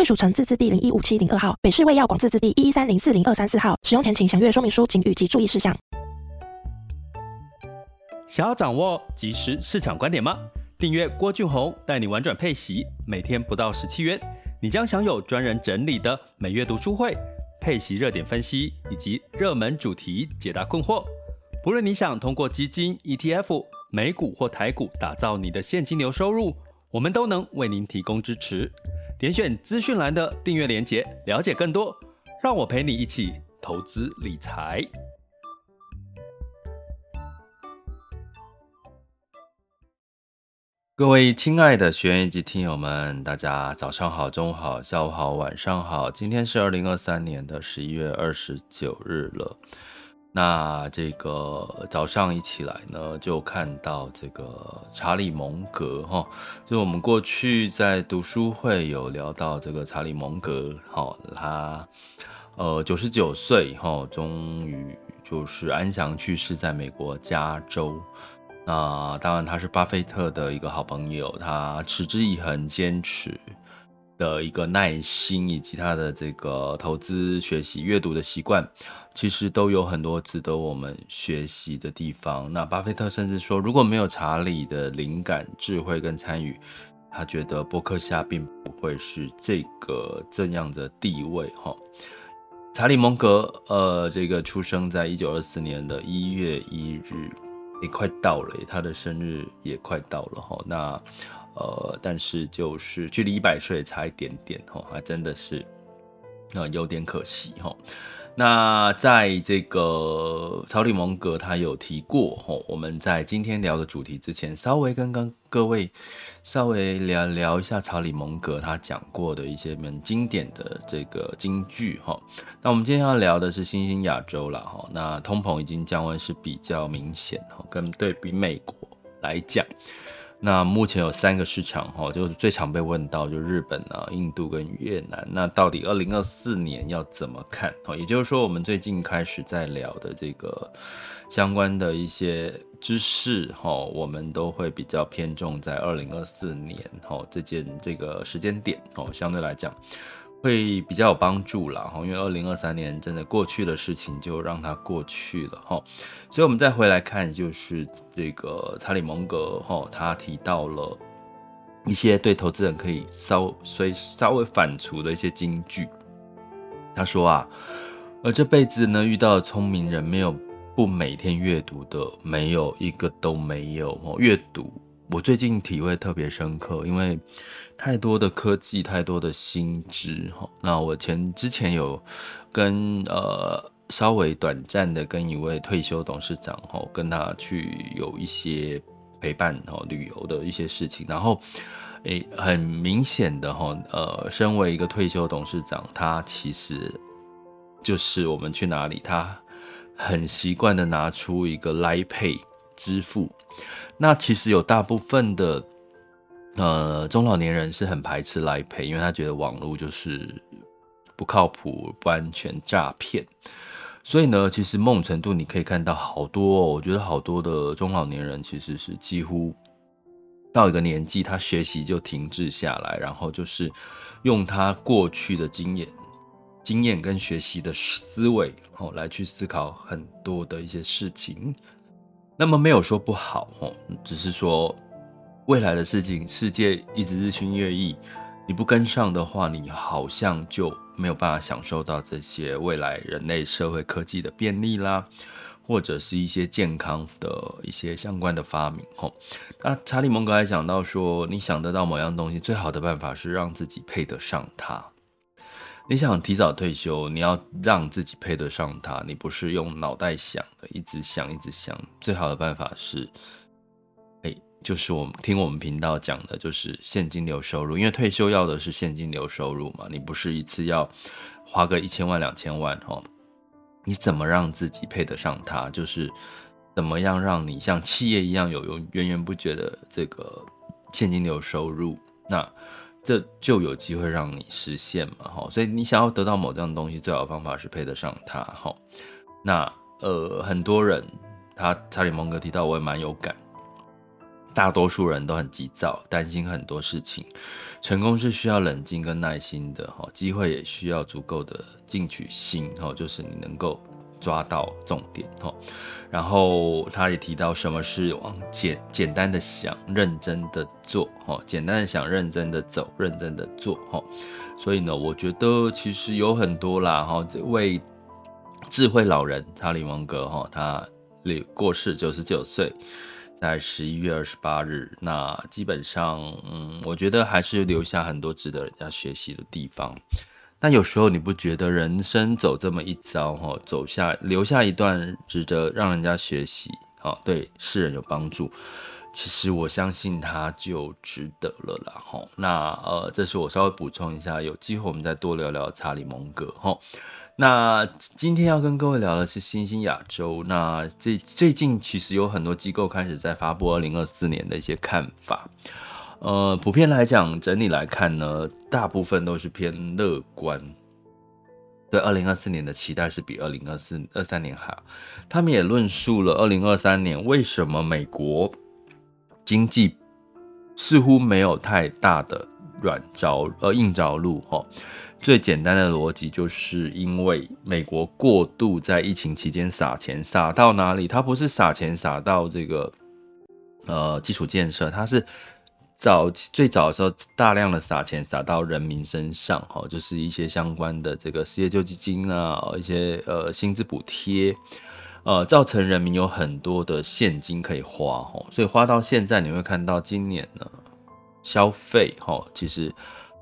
贵属城自治地零一五七零二号，北市卫药广自治地一一三零四零二三四号。使用前请详阅说明书、请及注意事项。想要掌握即时市场观点吗？订阅郭俊宏带你玩转配息，每天不到十七元，你将享有专人整理的每月读书会、配息热点分析以及热门主题解答困惑。不论你想通过基金、ETF、美股或台股打造你的现金流收入，我们都能为您提供支持。点选资讯栏的订阅链接，了解更多。让我陪你一起投资理财。各位亲爱的学员以及听友们，大家早上好、中午好、下午好、晚上好。今天是二零二三年的十一月二十九日了。那这个早上一起来呢，就看到这个查理蒙格哈，就我们过去在读书会有聊到这个查理蒙格哈，他呃九十九岁哈，终于就是安详去世在美国加州。那当然他是巴菲特的一个好朋友，他持之以恒坚持的一个耐心，以及他的这个投资、学习、阅读的习惯。其实都有很多值得我们学习的地方。那巴菲特甚至说，如果没有查理的灵感、智慧跟参与，他觉得伯克夏并不会是这个这样的地位。哈，查理蒙格，呃，这个出生在一九二四年的一月一日，也快到了，他的生日也快到了。哈，那呃，但是就是距离一百岁差一点点，哈，还真的是，呃，有点可惜，哈。那在这个查理蒙格，他有提过吼，我们在今天聊的主题之前，稍微跟跟各位稍微聊聊一下查理蒙格他讲过的一些蛮经典的这个金句哈。那我们今天要聊的是新兴亚洲了哈，那通膨已经降温是比较明显哈，跟对比美国来讲。那目前有三个市场哈，就是最常被问到，就日本啊、印度跟越南。那到底二零二四年要怎么看？哈，也就是说，我们最近开始在聊的这个相关的一些知识哈，我们都会比较偏重在二零二四年哈这件这个时间点哦，相对来讲。会比较有帮助啦，哈，因为二零二三年真的过去的事情就让它过去了，哈，所以我们再回来看，就是这个查理蒙格，哈，他提到了一些对投资人可以稍微稍微反刍的一些金句。他说啊，呃，这辈子呢遇到的聪明人，没有不每天阅读的，没有一个都没有。哦，阅读，我最近体会特别深刻，因为。太多的科技，太多的新知哈。那我前之前有跟呃稍微短暂的跟一位退休董事长哈，跟他去有一些陪伴哈旅游的一些事情。然后诶，很明显的哈，呃，身为一个退休董事长，他其实就是我们去哪里，他很习惯的拿出一个 Line Pay 支付。那其实有大部分的。呃，中老年人是很排斥来赔因为他觉得网络就是不靠谱、不安全、诈骗。所以呢，其实某种程度你可以看到好多，我觉得好多的中老年人其实是几乎到一个年纪，他学习就停滞下来，然后就是用他过去的经验、经验跟学习的思维哦来去思考很多的一些事情。那么没有说不好哦，只是说。未来的事情，世界一直日新月异，你不跟上的话，你好像就没有办法享受到这些未来人类社会科技的便利啦，或者是一些健康的一些相关的发明。吼，那查理蒙格还讲到说，你想得到某样东西，最好的办法是让自己配得上它。你想提早退休，你要让自己配得上它，你不是用脑袋想的，一直想，一直想。最好的办法是。哎就是我们听我们频道讲的，就是现金流收入，因为退休要的是现金流收入嘛，你不是一次要花个一千万两千万哈，你怎么让自己配得上它？就是怎么样让你像企业一样有有源源不绝的这个现金流收入？那这就有机会让你实现嘛哈。所以你想要得到某这样东西，最好的方法是配得上它哈。那呃，很多人他查理蒙格提到，我也蛮有感。大多数人都很急躁，担心很多事情。成功是需要冷静跟耐心的，哈，机会也需要足够的进取心，哈，就是你能够抓到重点，哈。然后他也提到，什么是往简简单的想，认真的做，哈，简单的想，认真的走，认真的做，哈。所以呢，我觉得其实有很多啦，哈，这位智慧老人查理芒格，哈，他过世九十九岁。在十一月二十八日，那基本上，嗯，我觉得还是留下很多值得人家学习的地方。但有时候你不觉得人生走这么一遭，哈，走下留下一段值得让人家学习，哈，对世人有帮助，其实我相信他就值得了啦，哈。那呃，这是我稍微补充一下，有机会我们再多聊聊查理蒙格，哈。那今天要跟各位聊的是新兴亚洲。那最最近其实有很多机构开始在发布二零二四年的一些看法。呃，普遍来讲，整体来看呢，大部分都是偏乐观。对二零二四年的期待是比二零二四二三年好。他们也论述了二零二三年为什么美国经济似乎没有太大的软着呃硬着陆哈。最简单的逻辑就是因为美国过度在疫情期间撒钱，撒到哪里？它不是撒钱撒到这个呃基础建设，它是早最早的时候大量的撒钱撒到人民身上，哈，就是一些相关的这个失业救济金啊，一些呃薪资补贴，呃，造成人民有很多的现金可以花，哈，所以花到现在你会看到今年呢消费，哈，其实。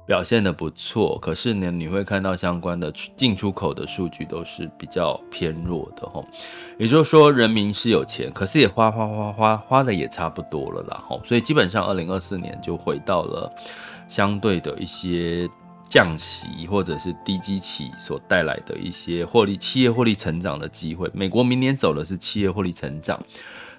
表现的不错，可是呢，你会看到相关的进出口的数据都是比较偏弱的哈。也就是说，人民是有钱，可是也花花花花花的也差不多了啦哈。所以基本上，二零二四年就回到了相对的一些降息或者是低基期所带来的一些获利，企业获利成长的机会。美国明年走的是企业获利成长，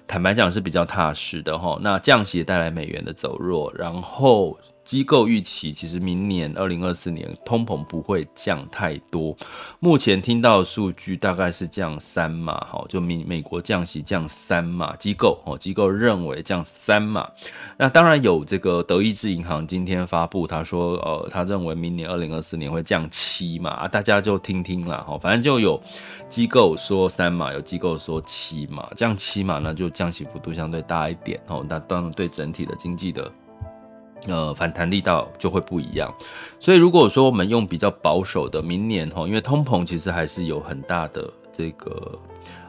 坦白讲是比较踏实的哈。那降息带来美元的走弱，然后。机构预期，其实明年二零二四年通膨不会降太多。目前听到数据大概是降三嘛，哈，就美美国降息降三嘛。机构哦，机构认为降三嘛。那当然有这个德意志银行今天发布，他说，呃，他认为明年二零二四年会降七码。大家就听听啦，哈，反正就有机构说三嘛，有机构说七嘛，降七嘛那就降息幅度相对大一点，哦，那当然对整体的经济的。呃，反弹力道就会不一样，所以如果说我们用比较保守的明年哈，因为通膨其实还是有很大的这个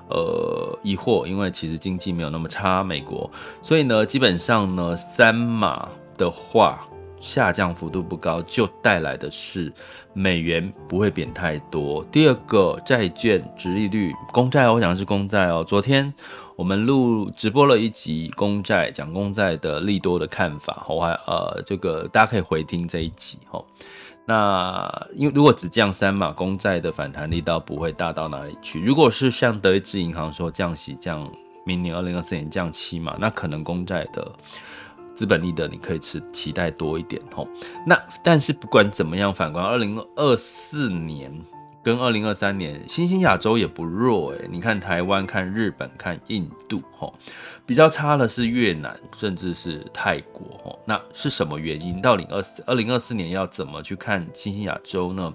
呃疑惑，因为其实经济没有那么差，美国，所以呢，基本上呢，三码的话下降幅度不高，就带来的是美元不会贬太多。第二个，债券殖利率，公债，我讲的是公债哦，昨天。我们录直播了一集公债，讲公债的利多的看法，我还呃，这个大家可以回听这一集哈。那因为如果只降三码，公债的反弹力道不会大到哪里去。如果是像德意志银行说降息降，明年二零二四年降七码，那可能公债的资本利得你可以持期待多一点哈。那但是不管怎么样，反观二零二四年。跟二零二三年，新兴亚洲也不弱诶，你看台湾、看日本、看印度，吼，比较差的是越南，甚至是泰国，吼，那是什么原因？到零二四二零二四年要怎么去看新兴亚洲呢？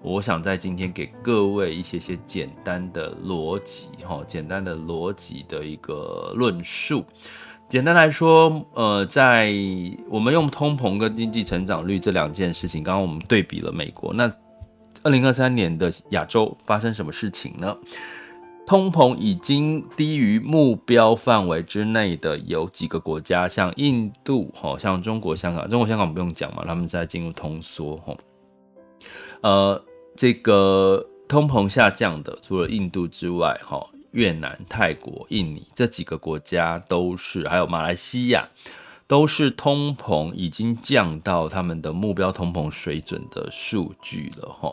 我想在今天给各位一些些简单的逻辑，哈，简单的逻辑的一个论述。简单来说，呃，在我们用通膨跟经济成长率这两件事情，刚刚我们对比了美国，那。二零二三年的亚洲发生什么事情呢？通膨已经低于目标范围之内的有几个国家，像印度，像中国香港，中国香港不用讲嘛，他们在进入通缩，哈呃，这个通膨下降的，除了印度之外，哈越南、泰国、印尼这几个国家都是，还有马来西亚，都是通膨已经降到他们的目标通膨水准的数据了哈。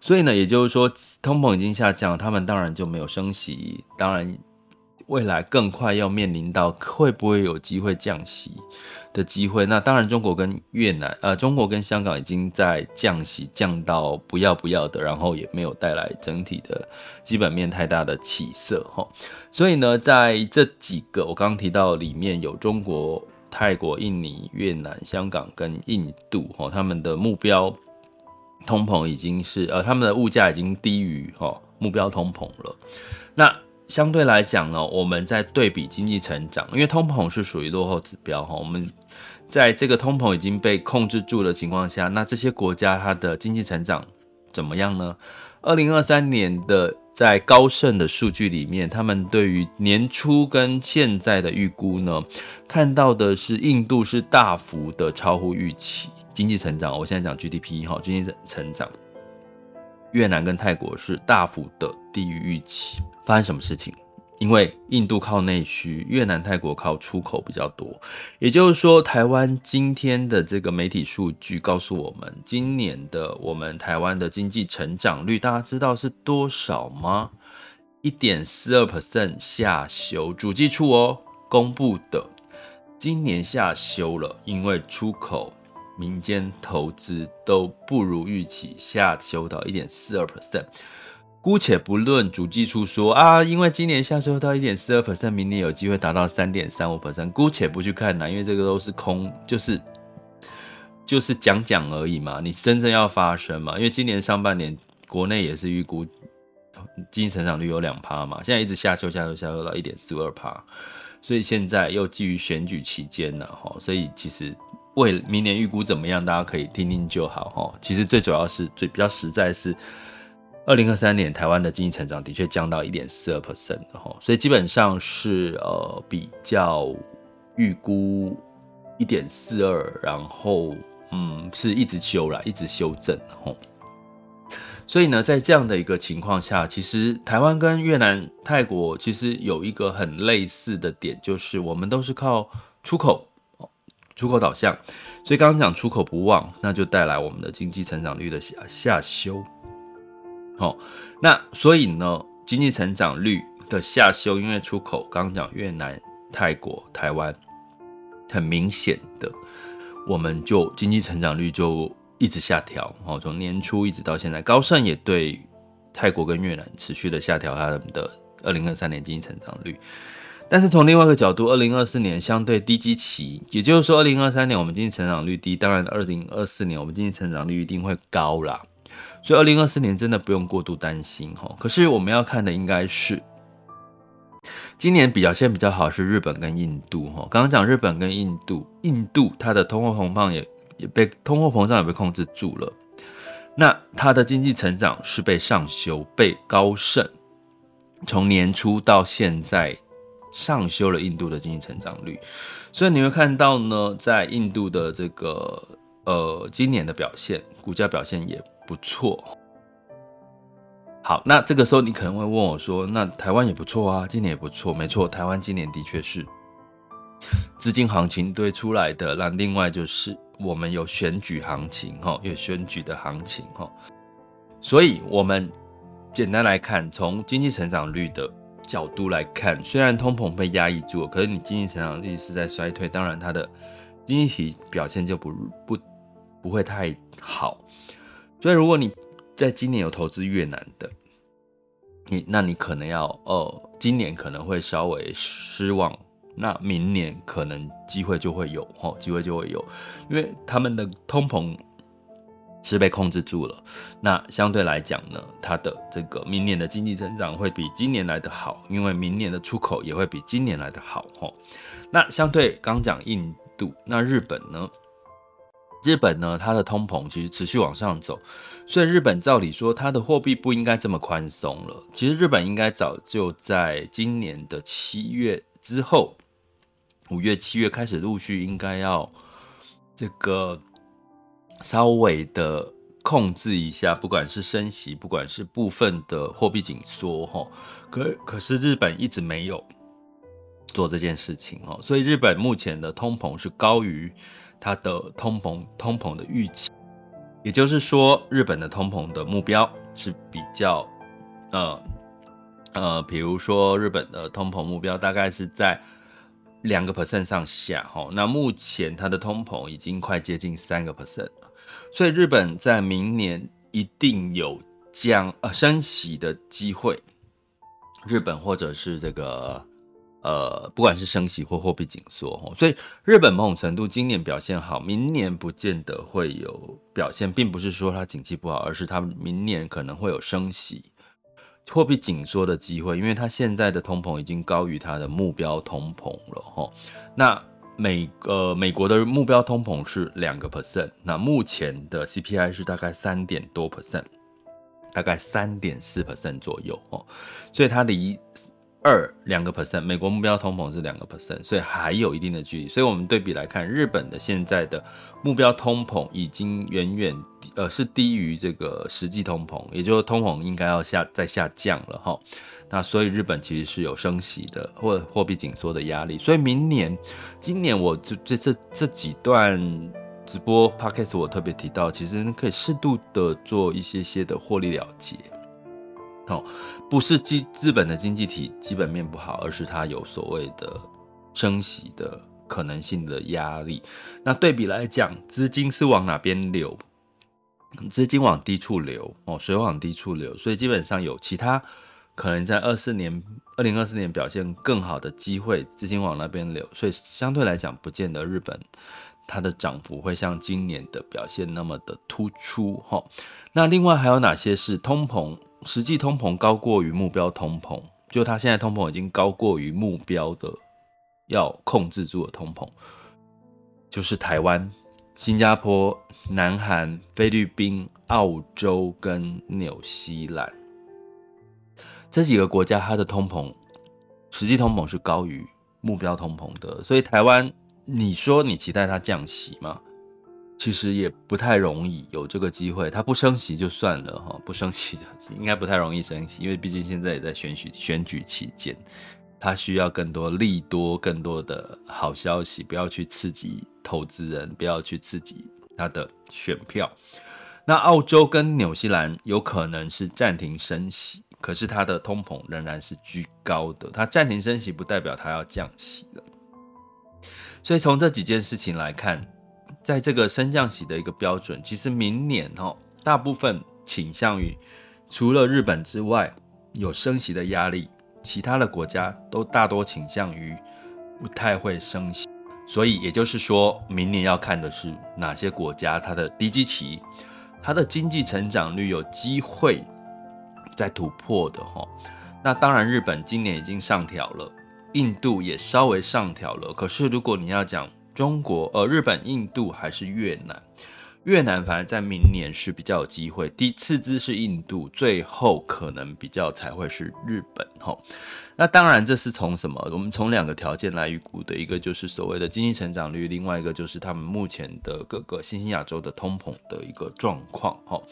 所以呢，也就是说，通膨已经下降，他们当然就没有升息，当然。未来更快要面临到会不会有机会降息的机会？那当然，中国跟越南，呃，中国跟香港已经在降息降到不要不要的，然后也没有带来整体的基本面太大的起色哈。所以呢，在这几个我刚刚提到里面有中国、泰国、印尼、越南、香港跟印度哈，他们的目标通膨已经是呃，他们的物价已经低于哈目标通膨了。那相对来讲呢，我们在对比经济成长，因为通膨是属于落后指标哈。我们在这个通膨已经被控制住的情况下，那这些国家它的经济成长怎么样呢？二零二三年的在高盛的数据里面，他们对于年初跟现在的预估呢，看到的是印度是大幅的超乎预期经济成长。我现在讲 GDP 哈，经济成长。越南跟泰国是大幅的低于预期，发生什么事情？因为印度靠内需，越南、泰国靠出口比较多。也就是说，台湾今天的这个媒体数据告诉我们，今年的我们台湾的经济成长率，大家知道是多少吗？一点四二 percent 下修，主计处哦公布的，今年下修了，因为出口。民间投资都不如预期，下修到一点四二 percent。姑且不论主计处说啊，因为今年下修到一点四二 percent，明年有机会达到三点三五 percent。姑且不去看呐，因为这个都是空，就是就是讲讲而已嘛。你真正要发生嘛？因为今年上半年国内也是预估经济成长率有两趴嘛，现在一直下修下修下修到一点四二趴，所以现在又基于选举期间呢，哈，所以其实。为明年预估怎么样，大家可以听听就好哈。其实最主要是最比较实在是，二零二三年台湾的经济成长的确降到一点四二 percent 的哈，所以基本上是呃比较预估一点四二，然后嗯是一直修啦，一直修正吼。所以呢，在这样的一个情况下，其实台湾跟越南、泰国其实有一个很类似的点，就是我们都是靠出口。出口导向，所以刚刚讲出口不旺，那就带来我们的经济成长率的下下修。好，那所以呢，经济成长率的下修，因为出口刚刚讲越南、泰国、台湾，很明显的，我们就经济成长率就一直下调。哦，从年初一直到现在，高盛也对泰国跟越南持续的下调他们的二零二三年经济成长率。但是从另外一个角度，二零二四年相对低基期，也就是说，二零二三年我们经济成长率低，当然二零二四年我们经济成长率一定会高啦。所以二零二四年真的不用过度担心哈。可是我们要看的应该是今年表现比较好是日本跟印度哈。刚刚讲日本跟印度，印度它的通货膨胀也也被通货膨胀也被控制住了，那它的经济成长是被上修，被高盛从年初到现在。上修了印度的经济成长率，所以你会看到呢，在印度的这个呃今年的表现，股价表现也不错。好，那这个时候你可能会问我说，那台湾也不错啊，今年也不错，没错，台湾今年的确是资金行情堆出来的。那另外就是我们有选举行情哈，有选举的行情哈，所以我们简单来看，从经济成长率的。角度来看，虽然通膨被压抑住了，可是你经济成长率是在衰退，当然它的经济体表现就不不不会太好。所以如果你在今年有投资越南的，你那你可能要呃，今年可能会稍微失望，那明年可能机会就会有哈，机会就会有，因为他们的通膨。是被控制住了，那相对来讲呢，它的这个明年的经济增长会比今年来的好，因为明年的出口也会比今年来的好吼。那相对刚讲印度，那日本呢？日本呢，它的通膨其实持续往上走，所以日本照理说它的货币不应该这么宽松了。其实日本应该早就在今年的七月之后，五月、七月开始陆续应该要这个。稍微的控制一下，不管是升息，不管是部分的货币紧缩，哈，可可是日本一直没有做这件事情哦，所以日本目前的通膨是高于它的通膨通膨的预期，也就是说，日本的通膨的目标是比较，呃呃，比如说日本的通膨目标大概是在两个 percent 上下，哈，那目前它的通膨已经快接近三个 percent 了。所以日本在明年一定有降呃升息的机会，日本或者是这个呃不管是升息或货币紧缩，所以日本某种程度今年表现好，明年不见得会有表现，并不是说它景气不好，而是它明年可能会有升息、货币紧缩的机会，因为它现在的通膨已经高于它的目标通膨了哈，那。美呃，美国的目标通膨是两个 percent，那目前的 CPI 是大概三点多 percent，大概三点四 percent 左右哦，所以它离二两个 percent，美国目标通膨是两个 percent，所以还有一定的距离。所以我们对比来看，日本的现在的目标通膨已经远远呃是低于这个实际通膨，也就是通膨应该要下再下降了哈。那所以日本其实是有升息的或货币紧缩的压力，所以明年、今年我这这这这几段直播 podcast 我特别提到，其实可以适度的做一些些的获利了结。哦，不是基日本的经济体基本面不好，而是它有所谓的升息的可能性的压力。那对比来讲，资金是往哪边流？资金往低处流哦，水往低处流，所以基本上有其他。可能在二四年、二零二四年表现更好的机会，资金往那边流，所以相对来讲，不见得日本它的涨幅会像今年的表现那么的突出哈。那另外还有哪些是通膨？实际通膨高过于目标通膨？就它现在通膨已经高过于目标的要控制住的通膨，就是台湾、新加坡、南韩、菲律宾、澳洲跟纽西兰。这几个国家，它的通膨实际通膨是高于目标通膨的，所以台湾，你说你期待它降息吗？其实也不太容易有这个机会。它不升息就算了哈，不升息应该不太容易升息，因为毕竟现在也在选举选举期间，它需要更多利多、更多的好消息，不要去刺激投资人，不要去刺激它的选票。那澳洲跟纽西兰有可能是暂停升息。可是它的通膨仍然是居高的，它暂停升息不代表它要降息了。所以从这几件事情来看，在这个升降息的一个标准，其实明年哦，大部分倾向于除了日本之外有升息的压力，其他的国家都大多倾向于不太会升息。所以也就是说，明年要看的是哪些国家它的低基期，它的经济成长率有机会。在突破的哈，那当然日本今年已经上调了，印度也稍微上调了。可是如果你要讲中国，呃，日本、印度还是越南，越南反而在明年是比较有机会。第次之是印度，最后可能比较才会是日本哈。那当然这是从什么？我们从两个条件来预估的，一个就是所谓的经济成长率，另外一个就是他们目前的各个新兴亚洲的通膨的一个状况哈。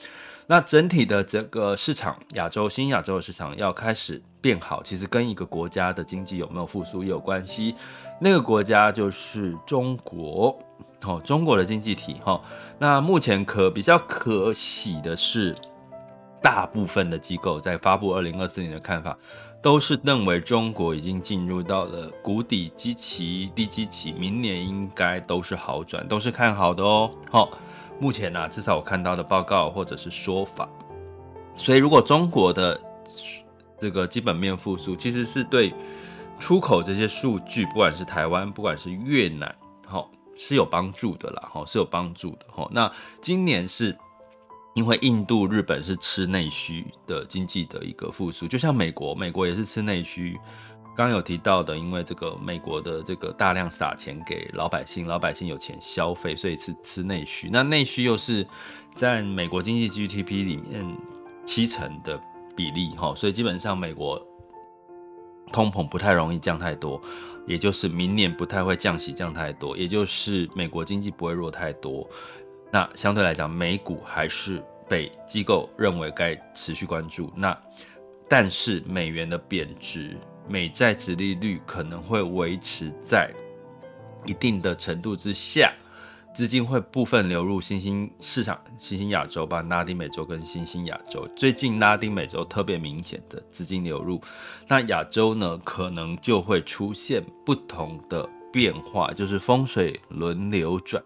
那整体的这个市场，亚洲新亚洲的市场要开始变好，其实跟一个国家的经济有没有复苏也有关系。那个国家就是中国，哦，中国的经济体，哈。那目前可比较可喜的是，大部分的机构在发布二零二四年的看法，都是认为中国已经进入到了谷底基期、低基期，明年应该都是好转，都是看好的哦，好。目前呢、啊，至少我看到的报告或者是说法，所以如果中国的这个基本面复苏，其实是对出口这些数据，不管是台湾，不管是越南，哈，是有帮助的啦，哈，是有帮助的，哈。那今年是因为印度、日本是吃内需的经济的一个复苏，就像美国，美国也是吃内需。刚有提到的，因为这个美国的这个大量撒钱给老百姓，老百姓有钱消费，所以是吃内需。那内需又是在美国经济 GDP 里面七成的比例，哈，所以基本上美国通膨不太容易降太多，也就是明年不太会降息降太多，也就是美国经济不会弱太多。那相对来讲，美股还是被机构认为该持续关注。那但是美元的贬值，美债殖利率可能会维持在一定的程度之下。资金会部分流入新兴市场、新兴亚洲吧，拉丁美洲跟新兴亚洲。最近拉丁美洲特别明显的资金流入，那亚洲呢，可能就会出现不同的变化，就是风水轮流转。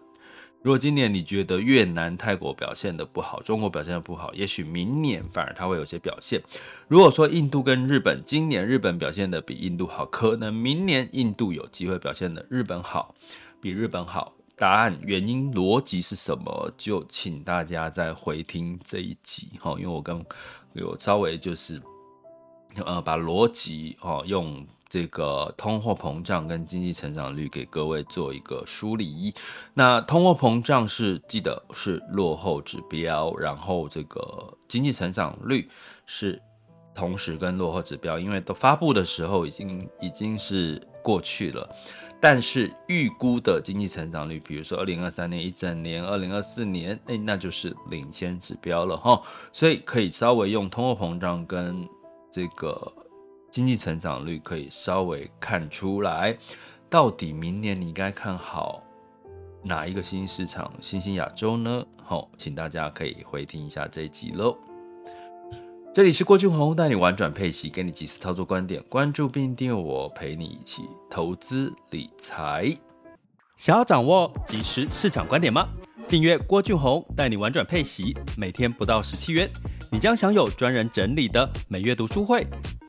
如果今年你觉得越南、泰国表现得不好，中国表现得不好，也许明年反而它会有些表现。如果说印度跟日本，今年日本表现得比印度好，可能明年印度有机会表现得日本好，比日本好。答案、原因、逻辑是什么？就请大家再回听这一集哈，因为我刚有稍微就是呃把逻辑哦用这个通货膨胀跟经济成长率给各位做一个梳理。那通货膨胀是记得是落后指标，然后这个经济成长率是同时跟落后指标，因为都发布的时候已经已经是过去了。但是预估的经济成长率，比如说二零二三年一整年，二零二四年，哎，那就是领先指标了哈。所以可以稍微用通货膨胀跟这个经济成长率，可以稍微看出来，到底明年你该看好哪一个新兴市场，新兴亚洲呢？好，请大家可以回听一下这一集喽。这里是郭俊宏带你玩转配息，给你及时操作观点，关注并订阅我，陪你一起投资理财。想要掌握即时市场观点吗？订阅郭俊宏带你玩转配息，每天不到十七元，你将享有专人整理的每月读书会、